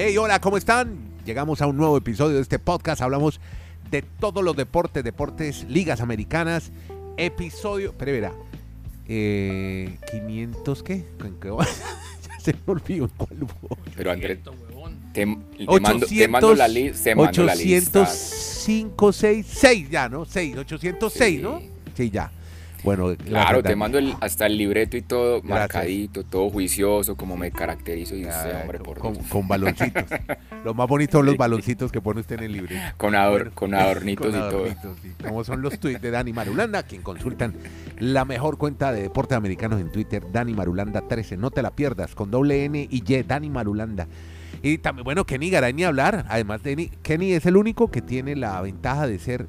Hey, hola, ¿cómo están? Llegamos a un nuevo episodio de este podcast. Hablamos de todos los deportes, deportes, ligas americanas. Episodio, pero verá, eh, 500, ¿qué? ¿En qué va? ya se me olvidó en cuál hubo. Pero Andrés, 800, huevón. te, te mando, te mando la, li- te mando la lista. 805, 6, 6 ya, ¿no? 6, 806, Sí. ¿no? Sí, ya. Bueno, la Claro, te mando el- hasta el libreto y todo marcadito, todo juicioso, como me caracterizo y usted, hombre, por con, Dios. con baloncitos. Lo más bonito son los baloncitos que pone usted en el libro. Con, ador- Bueno, con adornitos y todo. sí. Como son los tweets de Dani Marulanda, quien consultan la mejor cuenta de deportes americanos en Twitter, Dani Marulanda 13. No te la pierdas, con doble N y Y, Dani Marulanda. Y también, bueno, Kenny Garay ni hablar. Además, Denny- Kenny es el único que tiene la ventaja de ser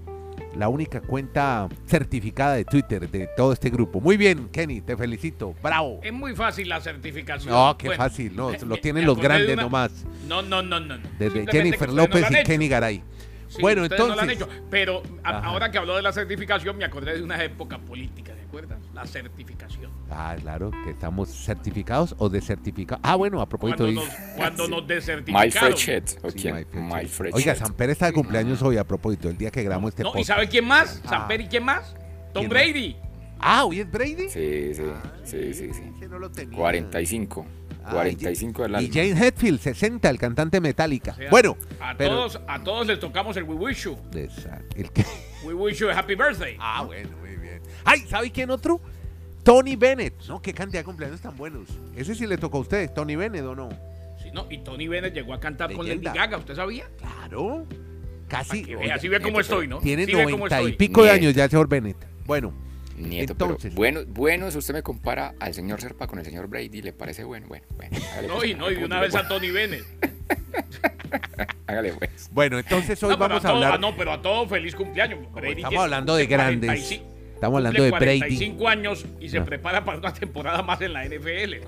la única cuenta certificada de Twitter de todo este grupo. Muy bien, Kenny, te felicito. Bravo. Es muy fácil la certificación. No, qué Bueno, fácil, no, lo tienen los grandes una- nomás. No, no, no, no. Desde Jennifer no López y. Kenny Garay. Sí, bueno, ustedes no lo han entonces. hecho. Pero a- ahora que habló de la certificación, me acordé de una época política, ¿de acuerdas? La certificación. Ah, claro, que estamos certificados o desertificados. Ah, bueno, a propósito. Cuando de- nos, cuando nos My desertificaron. My Frechet. My Frechet. Oiga, Samper está de cumpleaños hoy a propósito, el día que grabamos este No, ¿y sabe quién más? Ah. ¿Samper y quién más? Tom ¿Quién más? Brady. Ah, ¿hoy es Brady? Sí, sí, Ah, sí, sí, sí. no lo tenía. 45. Ah, 45 del y, y. Jane Hetfield, 60, el cantante Metallica. O sea, bueno, a, pero- todos, a todos les tocamos el We Wish You. Esa- el que- We Wish You a Happy Birthday. Ah, bueno, muy bien. Ay, ¿sabe quién otro? Tony Bennett. No, qué cantidad de cumpleaños tan buenos. Ese sí le tocó a ustedes, Tony Bennett, ¿o no? Sí, no, y Tony Bennett llegó a cantar con Lady. Gaga, ¿usted sabía? Claro. Casi. Oiga, vea, así ve cómo estoy, ¿no? tiene Sí ve cómo 90 y pico de años ya, señor Bennett. Bueno, Nieto, Entonces. pero bueno, bueno, si usted me compara al señor Serpa con el señor Brady, ¿le parece bueno? Bueno, bueno. hágale No, pues, y no, y de una vez a Tony Bennett. Hágale pues. bueno, entonces hoy No, vamos a todo- hablar. ah, no, pero a todo feliz cumpleaños. Brady estamos tiene- hablando de grandes. 45 Estamos hablando de Brady. 45 años y se No. prepara para una temporada más en la NFL.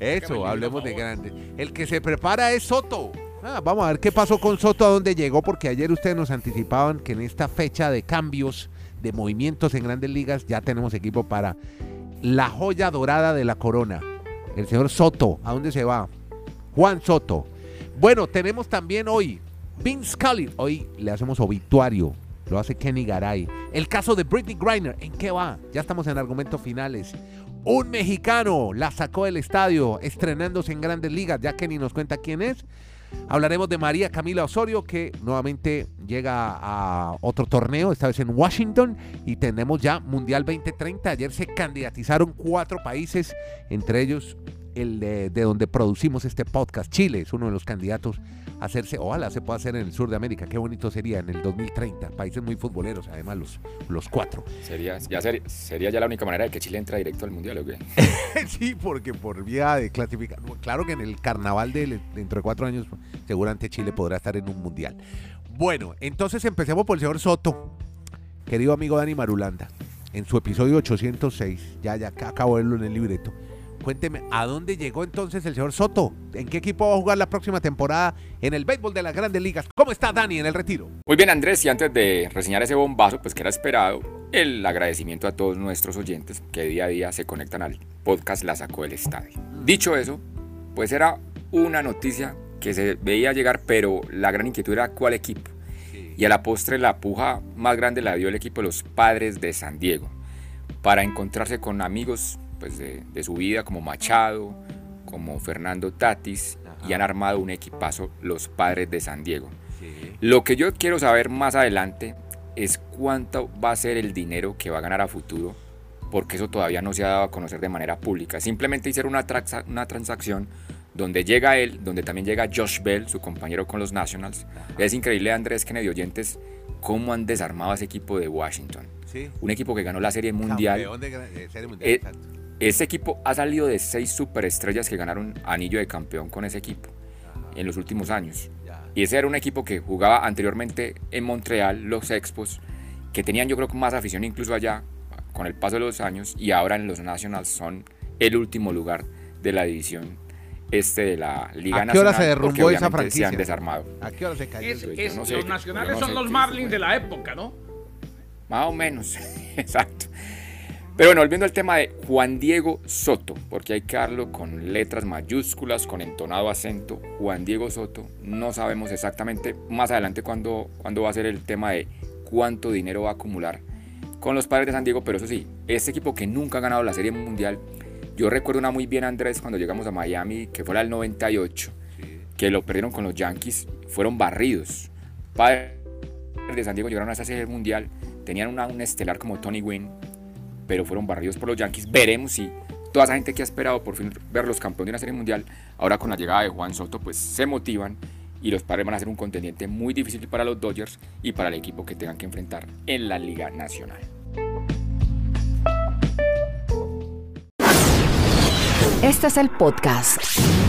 Eso, hablemos de grandes. El que se prepara es Soto. Ah, vamos a ver qué pasó con Soto, a dónde llegó, porque ayer ustedes nos anticipaban que en esta fecha de cambios, de movimientos en grandes ligas, ya tenemos equipo para la joya dorada de la corona. El señor Soto, ¿a dónde se va? Juan Soto. Bueno, tenemos también hoy Vince Scully. Hoy le hacemos obituario. Lo hace Kenny Garay. El caso de Britney Griner. ¿En qué va? Ya estamos en argumentos finales. Un mexicano la sacó del estadio, estrenándose en grandes ligas. Ya Kenny nos cuenta quién es. Hablaremos de María Camila Osorio, que nuevamente llega a otro torneo, esta vez en Washington, y tenemos ya Mundial 2030. Ayer se candidatizaron cuatro países, entre ellos el de, de donde producimos este podcast. Chile es uno de los candidatos hacerse, ojalá se pueda hacer en el sur de América. Qué bonito sería en el 2030. Países muy futboleros, además los, los cuatro. Sería ya, ser- sería ya la única manera de que Chile entra directo al Mundial, ¿o qué? sí, porque por vía de clasificación. Claro que en el carnaval de dentro de cuatro años, seguramente Chile podrá estar en un mundial. Bueno, entonces empecemos por el señor Soto, querido amigo Dani Marulanda, en su episodio 806. Ya, ya acá acabo de verlo en el libreto. Cuénteme, ¿a dónde llegó entonces el señor Soto? ¿En qué equipo va a jugar la próxima temporada en el béisbol de las grandes ligas? ¿Cómo está Dani en el retiro? Muy bien, Andrés, y antes de reseñar ese bombazo, pues que era esperado, el agradecimiento a todos nuestros oyentes que día a día se conectan al podcast La Sacó del Estadio. Dicho eso, pues era una noticia que se veía llegar, pero la gran inquietud era cuál equipo. Y a la postre la puja más grande la dio el equipo de los padres de San Diego, para encontrarse con amigos pues, de, de su vida como Machado, como Fernando Tatis, y han armado un equipazo los padres de San Diego. Lo que yo quiero saber más adelante es cuánto va a ser el dinero que va a ganar a futuro, porque eso todavía no se ha dado a conocer de manera pública. Simplemente hicieron una, transa- una transacción donde llega él, donde también llega Josh Bell, su compañero con los Nationals. Es increíble, Andrés Kennedy oyentes, cómo han desarmado a ese equipo de Washington. Sí. Un equipo que ganó la Serie Mundial. De, de Serie Mundial, Eh. Este equipo ha salido de seis superestrellas que ganaron anillo de campeón con ese equipo en los últimos años. Ya. Y ese era un equipo que jugaba anteriormente en Montreal, los Expos, que tenían yo creo que más afición incluso allá con el paso de los años y ahora en los Nationals son el último lugar de la división este de la Liga ¿A qué hora Nacional. se derrumbó esa obviamente Se franquicia? han desarmado. ¿A qué hora se cayó? Es- es- no sé, los nacionales no son los Marlins de la época, ¿no? Más o menos, exacto. Pero bueno, volviendo al tema de Juan Diego Soto, porque hay que darlo con letras mayúsculas, con entonado acento. Juan Diego Soto, no sabemos exactamente más adelante cuándo, cuándo va a ser el tema de cuánto dinero va a acumular con los padres de San Diego, pero eso sí, este equipo que nunca ha ganado la Serie Mundial, yo recuerdo una muy bien, Andrés, cuando llegamos a Miami, que fue el 98, que lo perdieron con los Yankees, fueron barridos. Padres de San Diego llegaron a esa Serie Mundial, tenían una, un estelar como Tony Gwynn, pero fueron barridos por los Yankees. Veremos si toda esa gente que ha esperado por fin ver los campeones de una Serie Mundial, ahora con la llegada de Juan Soto, pues se motivan y los padres van a ser un contendiente muy difícil para los Dodgers y para el equipo que tengan que enfrentar en la Liga Nacional. Este es el podcast.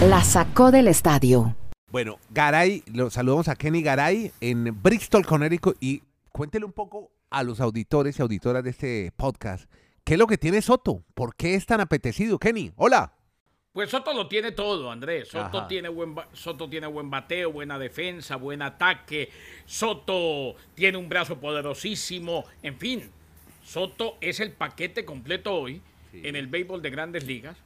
La sacó del estadio. Bueno, Garay, lo saludamos a Kenny Garay en Bristol, Connecticut y cuéntele un poco a los auditores y auditoras de este podcast, ¿qué es lo que tiene Soto? ¿Por qué es tan apetecido? Kenny, hola. Pues Soto lo tiene todo, Andrés. Soto Ajá. tiene, buen, Soto tiene buen bateo, buena defensa, buen ataque. Soto tiene un brazo poderosísimo. En fin, Soto es el paquete completo hoy en el béisbol de grandes ligas.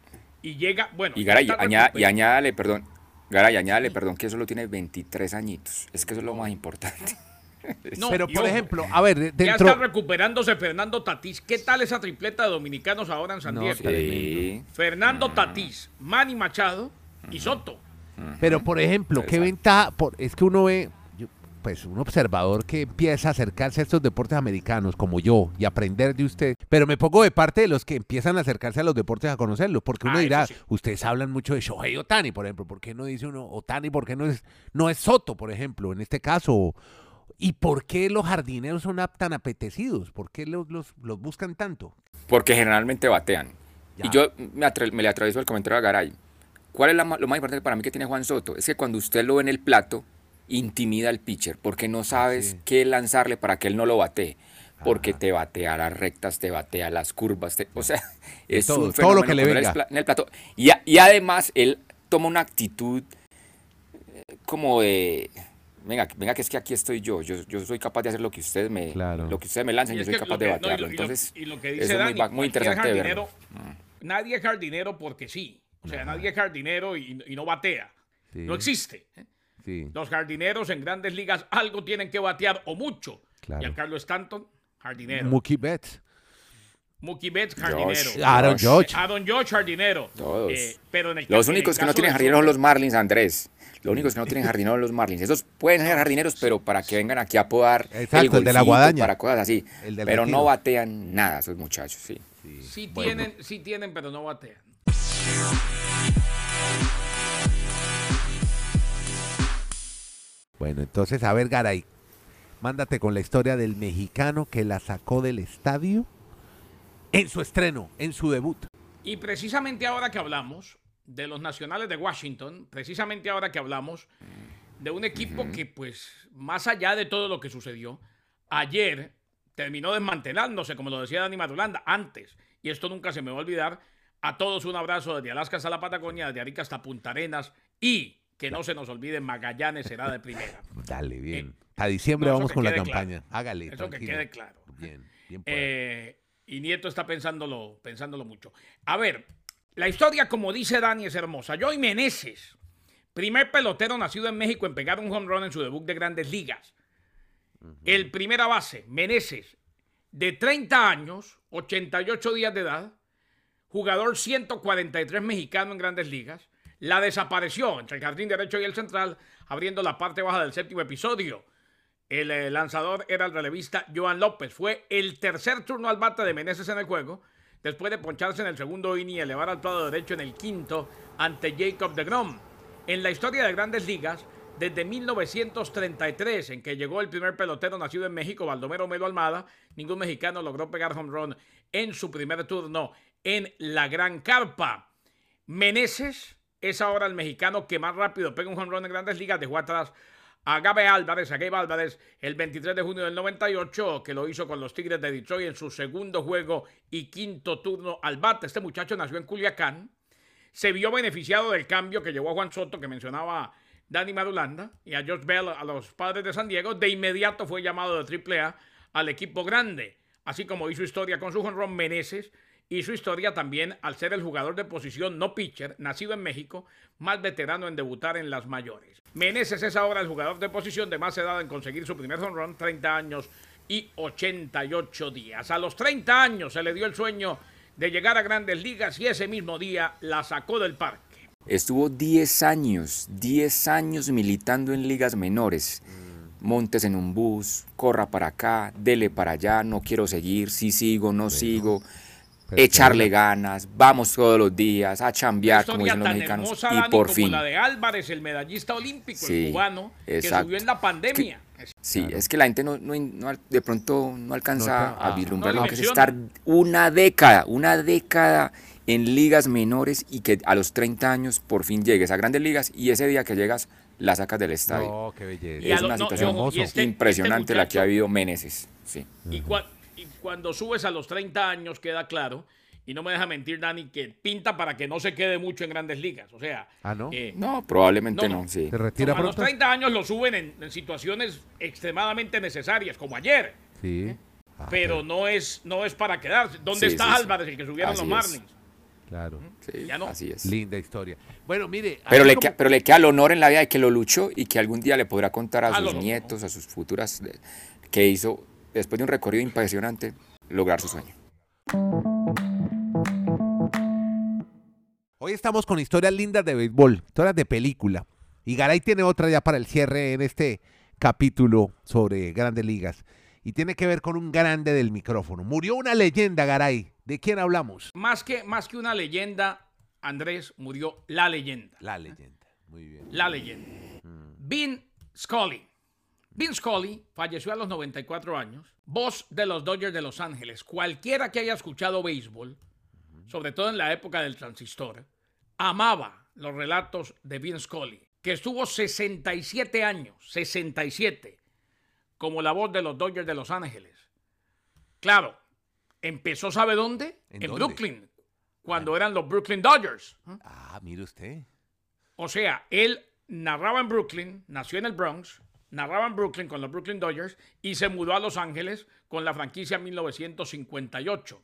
Y llega, bueno. Y Garay, añada- y añádale, perdón, Garay, añádale, perdón, que solo tiene 23 añitos. Es que eso es lo más importante. No, Pero por ejemplo, a ver, Ya está recuperándose Fernando Tatís. ¿Qué tal esa tripleta de dominicanos ahora en San No, Diego? Sí. Fernando Tatís, Manny Machado y Soto. Pero por ejemplo, ¿qué Exacto. ventaja? Por, es que uno ve, yo- pues un observador que empieza a acercarse a estos deportes americanos como yo y aprender de usted, pero me pongo de parte de los que empiezan a acercarse a los deportes a conocerlos, porque uno Ah, dirá, sí. ustedes hablan mucho de Shohei Otani, por ejemplo, ¿por qué no dice uno Otani? ¿Por qué no es, no es Soto, por ejemplo, en este caso? ¿Y por qué los jardineros son tan apetecidos? ¿Por qué los, los, los buscan tanto? Porque generalmente batean. Ya. Y yo me, le atravieso el comentario a Garay. ¿Cuál es la lo más importante para mí que tiene Juan Soto? Es que cuando usted lo ve en el plato, intimida al pitcher, porque no sabes sí. qué lanzarle para que él no lo batee. Porque Ajá. te batea las rectas, te batea las curvas, te- o sea, es todo, un todo lo que le venga. en el plato. Y, a- y además él toma una actitud eh, como de, venga, venga que es que aquí estoy yo, yo, yo soy capaz de hacer lo que ustedes me, Claro. lo que ustedes me lancen, Y yo es soy que capaz de no, y batearlo. lo- y lo- Entonces, y lo que eso dice es muy, Dani, ba- muy interesante verlo. jardinero, Nadie es jardinero porque sí. O sea, nadie es jardinero y, y no batea. Sí. No existe. Sí. Los jardineros en grandes ligas algo tienen que batear o mucho. Claro. Giancarlo Stanton, jardinero. Mookie Betts. Mookie Betts, jardinero. Josh. Aaron Josh. Judge. Aaron George, jardinero. Todos. Eh, pero en el Los ca- en el únicos que no tienen jardineros son los Marlins, Andrés. Los únicos que no tienen jardineros son los Marlins. Esos pueden ser jardineros, pero para que vengan aquí a podar Exacto, el de la golfito, guadaña. para cosas así. Pero retiro. no batean nada esos muchachos, sí. Sí tienen, sí tienen, pero no batean. Bueno, entonces, a ver, Garay, mándate con la historia del mexicano que la sacó del estadio en su estreno, en su debut. Y precisamente ahora que hablamos de los nacionales de Washington, precisamente ahora que hablamos de un equipo que, pues, más allá de todo lo que sucedió, ayer terminó desmantelándose, como lo decía Dani Madulanda, antes, y esto nunca se me va a olvidar, a todos un abrazo desde Alaska hasta la Patagonia, desde Arica hasta Punta Arenas, y que no se nos olvide, Magallanes será de primera. Dale, bien. A diciembre No, vamos con la campaña. claro. Hágale. Eso que quede claro. Bien, bien. Eh, y Nieto está pensándolo, pensándolo mucho. A ver, la historia, como dice Dani, es hermosa. Joey Meneses, primer pelotero nacido en México en pegar un home run en su debut de grandes ligas. El primera base, Meneses, de 30 años, 88 días de edad, jugador 143 mexicano en grandes ligas, la desapareció entre el jardín derecho y el central, abriendo la parte baja del séptimo episodio. El eh, lanzador era el relevista Joan López. Fue el tercer turno al bate de Meneses en el juego, después de poncharse en el segundo inning y elevar al lado derecho en el quinto ante Jacob de Grom. En la historia de grandes ligas, desde 1933, en que llegó el primer pelotero nacido en México, Baldomero Melo Almada, ningún mexicano logró pegar home run en su primer turno en la Gran Carpa. Meneses es ahora el mexicano que más rápido pega un home run en grandes ligas. Dejó atrás a Gabe Álvarez, a Gabe Álvarez, el 23 de junio del 98, que lo hizo con los Tigres de Detroit en su segundo juego y quinto turno al bate. Este muchacho nació en Culiacán, se vio beneficiado del cambio que llevó a Juan Soto, que mencionaba Danny Madulanda, y a Josh Bell, a los padres de San Diego. De inmediato fue llamado de AAA al equipo grande, así como hizo historia con su jonrón Meneses, y su historia también al ser el jugador de posición no pitcher, nacido en México, más veterano en debutar en las mayores. Meneses es ahora el jugador de posición de más edad en conseguir su primer home run, 30 años y 88 días. A los 30 años se le dio el sueño de llegar a grandes ligas y ese mismo día la sacó del parque. Estuvo 10 años, 10 años militando en ligas menores. Montes en un bus, corra para acá, dele para allá, no quiero seguir, si sigo, no sigo. Echarle ganas, vamos todos los días a chambear, como dicen los mexicanos. hermosa, Y Dani, por como fin. la de Álvarez, el medallista olímpico, el cubano, que subió en la pandemia. Sí, es que la gente no, no- de pronto no alcanza No, a vislumbrar no lo que es estar una década, una década en ligas menores y que a los 30 años por fin llegues a grandes ligas y ese día que llegas la sacas del estadio. No, qué belleza. Es lo- una situación y este- impresionante este la que ha habido Meneses. Sí. Y, cua- y cuando subes a los 30 años queda claro, y no me deja mentir Dani, que pinta para que no se quede mucho en grandes ligas. O sea, Ah, ¿no? eh, No, probablemente No, no, no. sí. ¿Se retira a los pronto? 30 años lo suben en, en situaciones extremadamente necesarias, como ayer. Sí. Ah, pero no es, no es para quedarse. ¿Dónde Sí, está sí, sí. Álvarez, el que subieron Así los es. Marlins? Claro. Sí, Ya no. Así es. Linda historia. Bueno, mire. Pero le, como- queda, pero le queda el honor en la vida de que lo luchó y que algún día le podrá contar a Ah, sus nietos, a sus futuras, que hizo, después de un recorrido impresionante, lograr su sueño. Hoy estamos con historias lindas de béisbol, historias de película. Y Garay tiene otra ya para el cierre en este capítulo sobre grandes ligas. Y tiene que ver con un grande del micrófono. Murió una leyenda, Garay. ¿De quién hablamos? Más que, más que una leyenda, Andrés murió la leyenda. La leyenda. Muy bien. La leyenda. Vin Scully. Vin Scully falleció a los 94 años. Voz de los Dodgers de Los Ángeles. Cualquiera que haya escuchado béisbol, sobre todo en la época del transistor, amaba los relatos de Vin Scully, que estuvo 67 años, 67, como la voz de los Dodgers de Los Ángeles. Claro, empezó, ¿sabe dónde? ¿En En, dónde? Brooklyn, cuando eran los Brooklyn Dodgers. Ah, mire usted. O sea, él narraba en Brooklyn, nació en el Bronx, narraba en Brooklyn con los Brooklyn Dodgers y se mudó a Los Ángeles con la franquicia en 1958.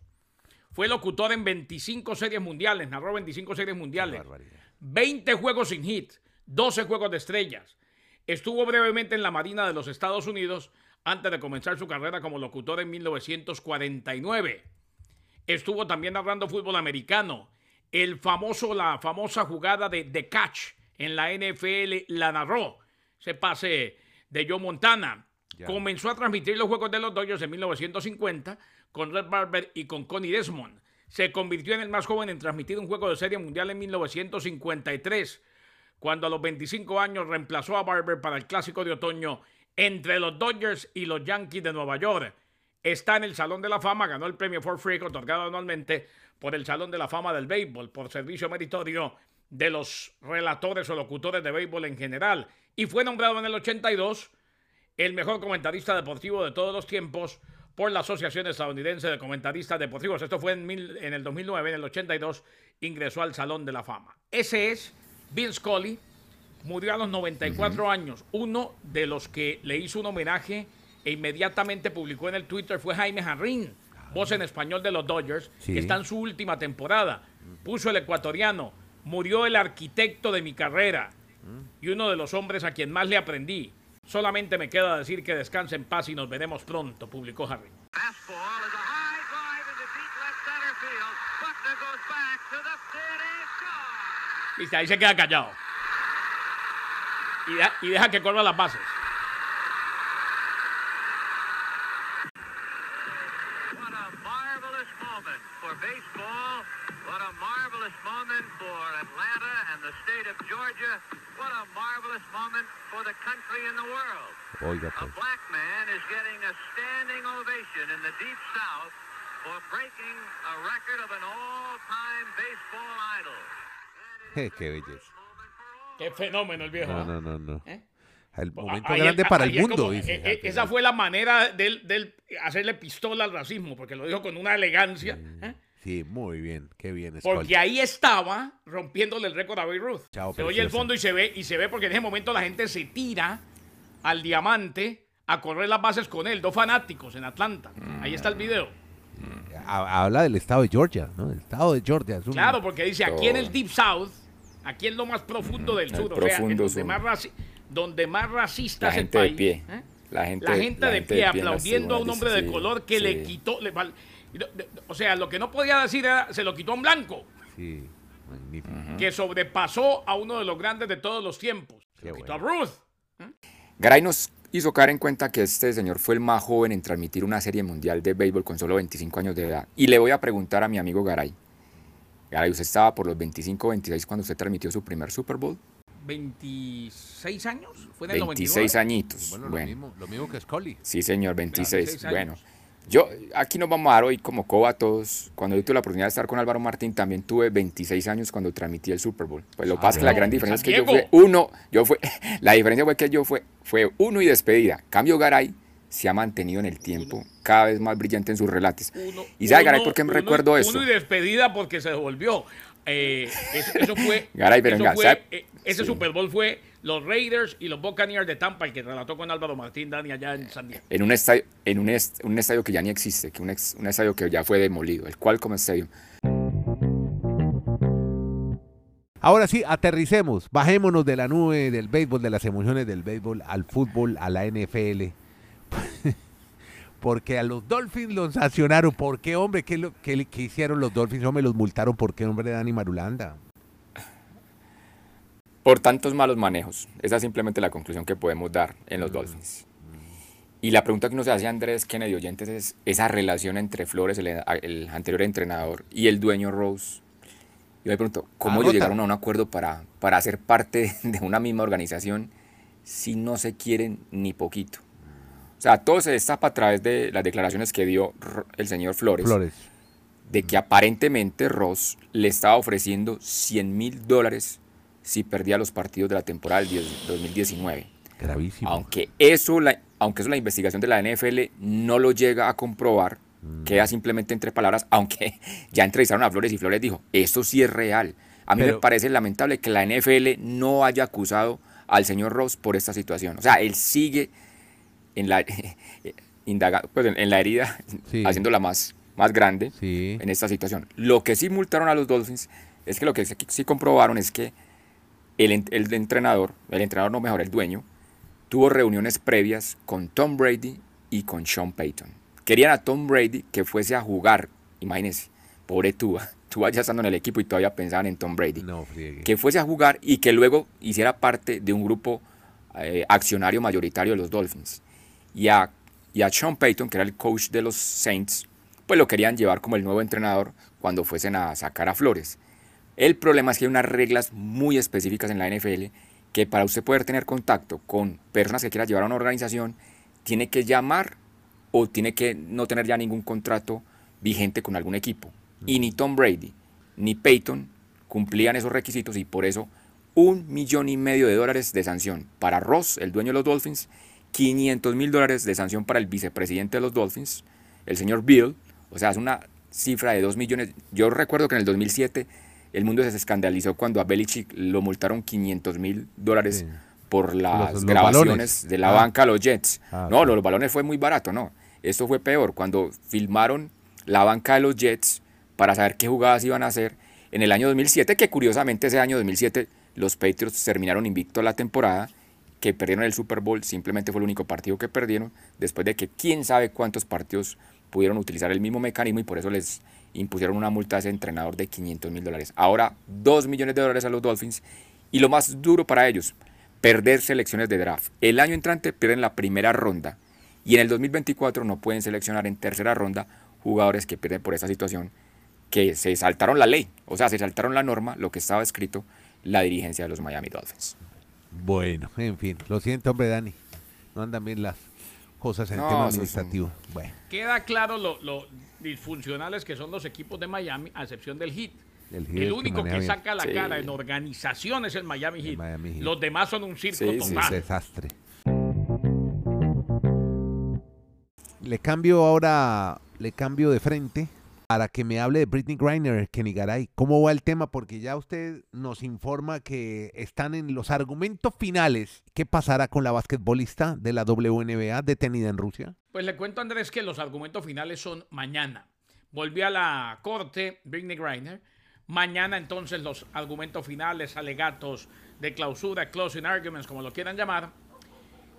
Fue locutor en 25 series mundiales, narró 25 series mundiales, barbaridad. 20 juegos sin hit, 12 juegos de estrellas. Estuvo brevemente en la Marina de los Estados Unidos antes de comenzar su carrera como locutor en 1949. Estuvo también narrando fútbol americano. El famoso, la famosa jugada de The Catch en la NFL la narró. Se pase de Joe Montana. Comenzó a transmitir los juegos de los Dodgers en 1950 con Red Barber y con Connie Desmond. Se convirtió en el más joven en transmitir un juego de serie mundial en 1953, cuando a los 25 años reemplazó a Barber para el clásico de otoño entre los Dodgers y los Yankees de Nueva York. Está en el Salón de la Fama, ganó el premio For Freak otorgado anualmente por el Salón de la Fama del Béisbol por servicio meritorio de los relatores o locutores de béisbol en general y fue nombrado en el 82 el mejor comentarista deportivo de todos los tiempos por la Asociación Estadounidense de Comentaristas Deportivos. Esto fue en, mil- en el 2009, en el 82 ingresó al Salón de la Fama. Ese es Vince Scully, murió a los 94 años. Uno de los que le hizo un homenaje e inmediatamente publicó en el Twitter fue Jaime Jarrín, voz en español de los Dodgers, Sí. que está en su última temporada. Puso el ecuatoriano, murió el arquitecto de mi carrera y uno de los hombres a quien más le aprendí. Solamente me queda decir que descanse en paz y nos veremos pronto, publicó Harry. Ahí se queda callado. Y deja que corra las bases. Baseball idol. Je, qué belleza. Qué fenómeno el viejo. No, ¿ah? no, no, no. ¿Eh? El momento Ahí grande es- para ahí el mundo, como- dice. eh, esa fue la manera de él, de hacerle pistola al racismo, porque lo dijo con una elegancia. ¿eh? Sí, muy bien. Qué bien. Porque Scully. ahí estaba rompiéndole el récord a Babe Ruth. Chao, se oye el fondo y se ve, y se ve porque en ese momento la gente se tira al diamante a correr las bases con él, dos fanáticos en Atlanta. Ahí está el video. ha- habla del estado de Georgia, ¿no? Del estado de Georgia. es un- Claro, porque dice aquí en el. Deep South, aquí en lo más profundo del el sur, o sea, en donde sur. más, raci- donde más racista La es el gente de país. pie. ¿eh? La gente, La gente de pie aplaudiendo a un hombre de color sí, que le quitó, le o sea, lo que no podía decir era, se lo quitó a un blanco, Sí, magnífico. que sobrepasó a uno de los grandes de todos los tiempos. Se Qué lo quitó bueno. a Ruth. Garay nos hizo caer en cuenta que este señor fue el más joven en transmitir una serie mundial de béisbol con solo 25 años de edad. Y le voy a preguntar a mi amigo Garay. Garay, ¿usted estaba por los 25 o 26 cuando usted transmitió su primer Super Bowl? 26 años, fue en el 26 99. añitos. Bueno, Bueno, Lo, mismo, lo mismo que Scully. sí señor, 26. 26 bueno, años. Yo aquí nos vamos a dar hoy como coba todos. Cuando yo tuve la oportunidad de estar con Álvaro Martín, también tuve 26 años cuando transmití el Super Bowl. Pues lo que Ah, pasa es que la gran diferencia es que yo fue uno, yo fue, la diferencia fue que yo fue, fue uno y despedida. Cambio Garay se ha mantenido en el tiempo cada vez más brillante en sus relatos. Uno- ¿Y sabe, Garay, por qué me recuerdo eso? Uno y despedida porque se devolvió. Eh, eso, eso fue. Garay, pero eso venga, fue, ¿sabe? eh, ese Sí. Super Bowl fue los Raiders y los Buccaneers de Tampa, el que relató con Álvaro Martín Dani allá en San Diego. En un estadio, en un, est- un estadio que ya ni existe, que un, ex- un estadio que ya fue demolido, el Qualcomm Stadium. Ahora sí, aterricemos, bajémonos de la nube del béisbol, de las emociones del béisbol al fútbol, a la NFL. Porque a los Dolphins los sancionaron. ¿Por qué, hombre? ¿Qué, lo, qué hicieron los Dolphins? Hombre, los multaron. ¿Por qué, hombre, Dani Marulanda? Por tantos malos manejos. Esa es simplemente la conclusión que podemos dar en los Dolphins. Y la pregunta que uno se hace, Andrés Kennedy Oyentes, es esa relación entre Flores, el, el anterior entrenador, y el dueño Rose. Yo me pregunto, ¿cómo ellos llegaron a un acuerdo para, para ser parte de una misma organización si no se quieren ni poquito? O sea, todo se destapa a través de las declaraciones que dio el señor Flores Flores. de que aparentemente Ross le estaba ofreciendo 100 mil dólares si perdía los partidos de la temporada del 10 2019. Gravísimo. Aunque eso, la, aunque eso la investigación de la NFL no lo llega a comprobar, queda simplemente entre palabras, aunque ya entrevistaron a Flores y Flores dijo, esto sí es real. A mí Pero- me parece lamentable que la NFL no haya acusado al señor Ross por esta situación. O sea, él sigue en la, indaga- pues, en, en la herida, Sí. haciéndola más, más grande Sí. en esta situación. Lo que sí multaron a los Dolphins es que lo que sí comprobaron es que el, el entrenador, el entrenador no mejor, el dueño, tuvo reuniones previas con Tom Brady y con Sean Payton. Querían a Tom Brady que fuese a jugar, imagínense, pobre Tua, Tua ya estando en el equipo y todavía pensaban en Tom Brady No, que fuese a jugar y que luego hiciera parte de un grupo eh, accionario mayoritario de los Dolphins. Y a, y a Sean Payton, que era el coach de los Saints, pues lo querían llevar como el nuevo entrenador cuando fuesen a sacar a Flores. El problema es que hay unas reglas muy específicas en la NFL que para usted poder tener contacto con personas que quiera llevar a una organización, tiene que llamar o tiene que no tener ya ningún contrato vigente con algún equipo. Y ni Tom Brady ni Peyton cumplían esos requisitos y por eso un millón y medio de dólares de sanción para Ross, el dueño de los Dolphins, 500 mil dólares de sanción para el vicepresidente de los Dolphins, el señor Bill, o sea, es una cifra de 2 millones. Yo recuerdo que en el 2007 el mundo se escandalizó cuando a Belichick lo multaron 500 mil dólares Sí. por las los grabaciones de la Ah. banca a los Jets. Ah, no, los balones fue muy barato, no. Esto fue peor, cuando filmaron la banca de los Jets para saber qué jugadas iban a hacer en el año 2007, que curiosamente ese año 2007 los Patriots terminaron invictos la temporada, que perdieron el Super Bowl, simplemente fue el único partido que perdieron, después de que quién sabe cuántos partidos pudieron utilizar el mismo mecanismo y por eso les impusieron una multa a ese entrenador de 500 mil dólares. Ahora 2 millones de dólares a los Dolphins y lo más duro para ellos, perder selecciones de draft. El año entrante pierden la primera ronda y en el 2024 no pueden seleccionar en tercera ronda jugadores que pierden por esa situación que se saltaron la ley, o sea, se saltaron la norma, lo que estaba escrito la dirigencia de los Miami Dolphins. Bueno, en fin. Lo siento, hombre, Dani. No andan bien las cosas en el No, tema un- administrativo. Bueno. Queda claro lo, lo disfuncionales que son los equipos de Miami, a excepción del Heat. El, Heat El que único que saca la Sí. cara en organización es el Miami El Heat. Miami Heat. Los demás son un circo Sí, sí, Sí, total. desastre. Le cambio ahora, le cambio de frente para que me hable de Britney Griner, Kenny Garay. ¿Cómo va el tema? Porque ya usted nos informa que están en los argumentos finales. ¿Qué pasará con la basquetbolista de la WNBA detenida en Rusia? Pues le cuento, Andrés, que los argumentos finales son mañana. volvió a la corte Britney Griner. Mañana entonces los argumentos finales, alegatos de clausura, closing arguments, como lo quieran llamar.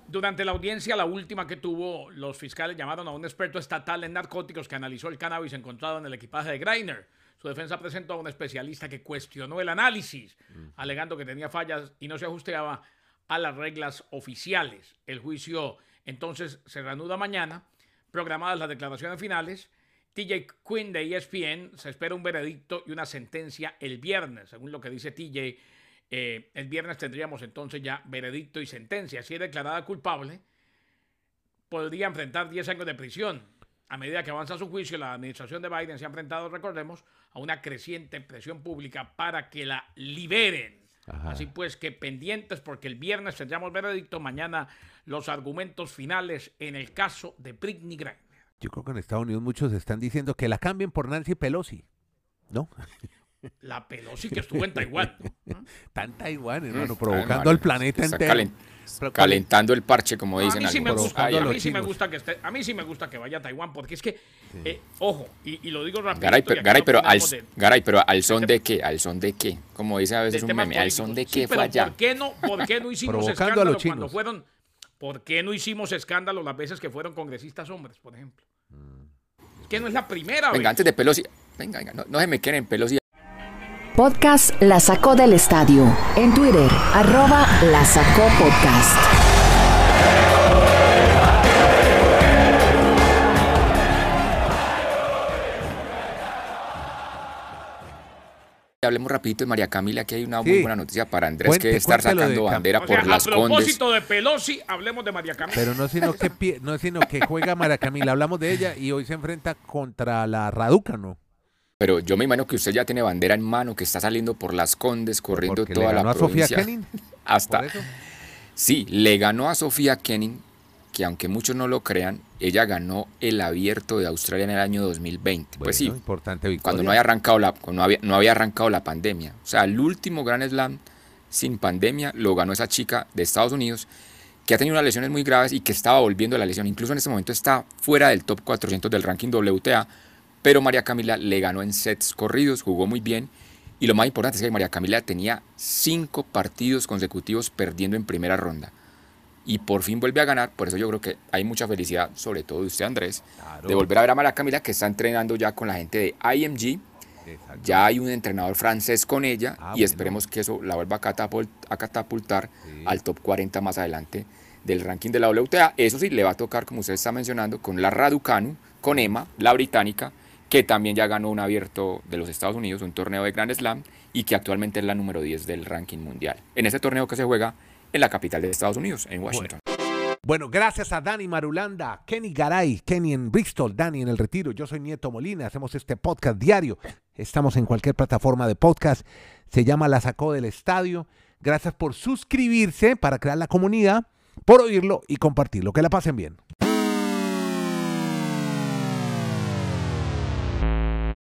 Durante la audiencia, la última que tuvo, los fiscales llamaron a un experto estatal en narcóticos que analizó el cannabis encontrado en el equipaje de Greiner. Su defensa presentó a un especialista que cuestionó el análisis, alegando que tenía fallas y no se ajustaba a las reglas oficiales. El juicio entonces se reanuda mañana, programadas las declaraciones finales. TJ Quinn de ESPN se espera un veredicto y una sentencia el viernes, según lo que dice TJ. Eh, el viernes tendríamos entonces ya veredicto y sentencia. Si es declarada culpable, podría enfrentar 10 años de prisión. A medida que avanza su juicio, la administración de Biden se ha enfrentado, recordemos, a una creciente presión pública para que la liberen. Ajá. Así pues, que pendientes porque el viernes tendríamos veredicto, mañana los argumentos finales en el caso de Britney Griner. Yo creo que en Estados Unidos muchos están diciendo que la cambien por Nancy Pelosi. ¿No? La Pelosi que estuvo en Taiwán. ¿no? Tanta igual, Mm, hermano, Ay, provocando al planeta está entero. calentando el parche, como a dicen mí sí me algunos. gusta, Ay, a mí sí me gusta que esté, a mí sí me gusta que vaya a Taiwán, porque es que, eh, ojo, y, y lo digo rápido. Garay, pero, Garay, pero al, Garay, pero al son de qué, al son de qué, como dice a veces un meme, al son de qué fue allá. ¿Por qué no, por qué no hicimos Provocando a escándalo los cuando fueron? ¿Por qué no hicimos escándalo las veces que fueron congresistas hombres, por ejemplo? Es que no es la primera Venga, vez. antes de Pelosi, venga, venga, no, no se me queden en Pelosi. Podcast La Sacó del Estadio. En Twitter, arroba La Sacó Podcast. Hablemos rapidito de María Camila, que hay una Sí. muy buena noticia para Andrés, Cuente- que de sacando Cam- bandera O sea, por las a Condes. propósito de Pelosi, hablemos de María Camila. Pero no sino que pie- no sino que juega Mara Camila, hablamos de ella y hoy se enfrenta contra la Raduca, ¿no? Pero yo me imagino que usted ya tiene bandera en mano, que está saliendo por las Condes, corriendo Porque toda le ganó la a Sofía provincia. Kenin. Hasta, Por eso. Sí, le ganó a Sofía Kenning, que aunque muchos no lo crean, ella ganó el abierto de Australia en el año 2020. pues sí, importante victoria. cuando no había arrancado la, cuando no había, no había arrancado la pandemia. O sea, el último Grand Slam sin pandemia lo ganó esa chica de Estados Unidos que ha tenido unas lesiones muy graves y que estaba volviendo a la lesión. Incluso en este momento está fuera del top 400 del ranking WTA, pero María Camila le ganó en sets corridos, jugó muy bien. Y lo más importante es que María Camila tenía cinco partidos consecutivos perdiendo en primera ronda. Y por fin vuelve a ganar, por eso yo creo que hay mucha felicidad, sobre todo de usted Andrés, Claro. de volver a ver a María Camila que está entrenando ya con la gente de IMG. Exacto. Ya hay un entrenador francés con ella Ah, y bueno. esperemos que eso la vuelva a, catapult- a catapultar Sí. al top 40 más adelante del ranking de la WTA. Eso sí, le va a tocar, como usted está mencionando, con la Raducanu, con Emma, la británica, que también ya ganó un abierto de los Estados Unidos, un torneo de Grand Slam, y que actualmente es la número 10 del ranking mundial. En ese torneo que se juega en la capital de Estados Unidos, en Washington. Bueno, gracias a Dani Marulanda, Kenny Garay, Kenny en Bristol, Dani en el retiro. Yo soy Nieto Molina, hacemos este podcast diario. Estamos en cualquier plataforma de podcast. Se llama La Sacó del Estadio. Gracias por suscribirse para crear la comunidad, por oírlo y compartirlo. Que la pasen bien.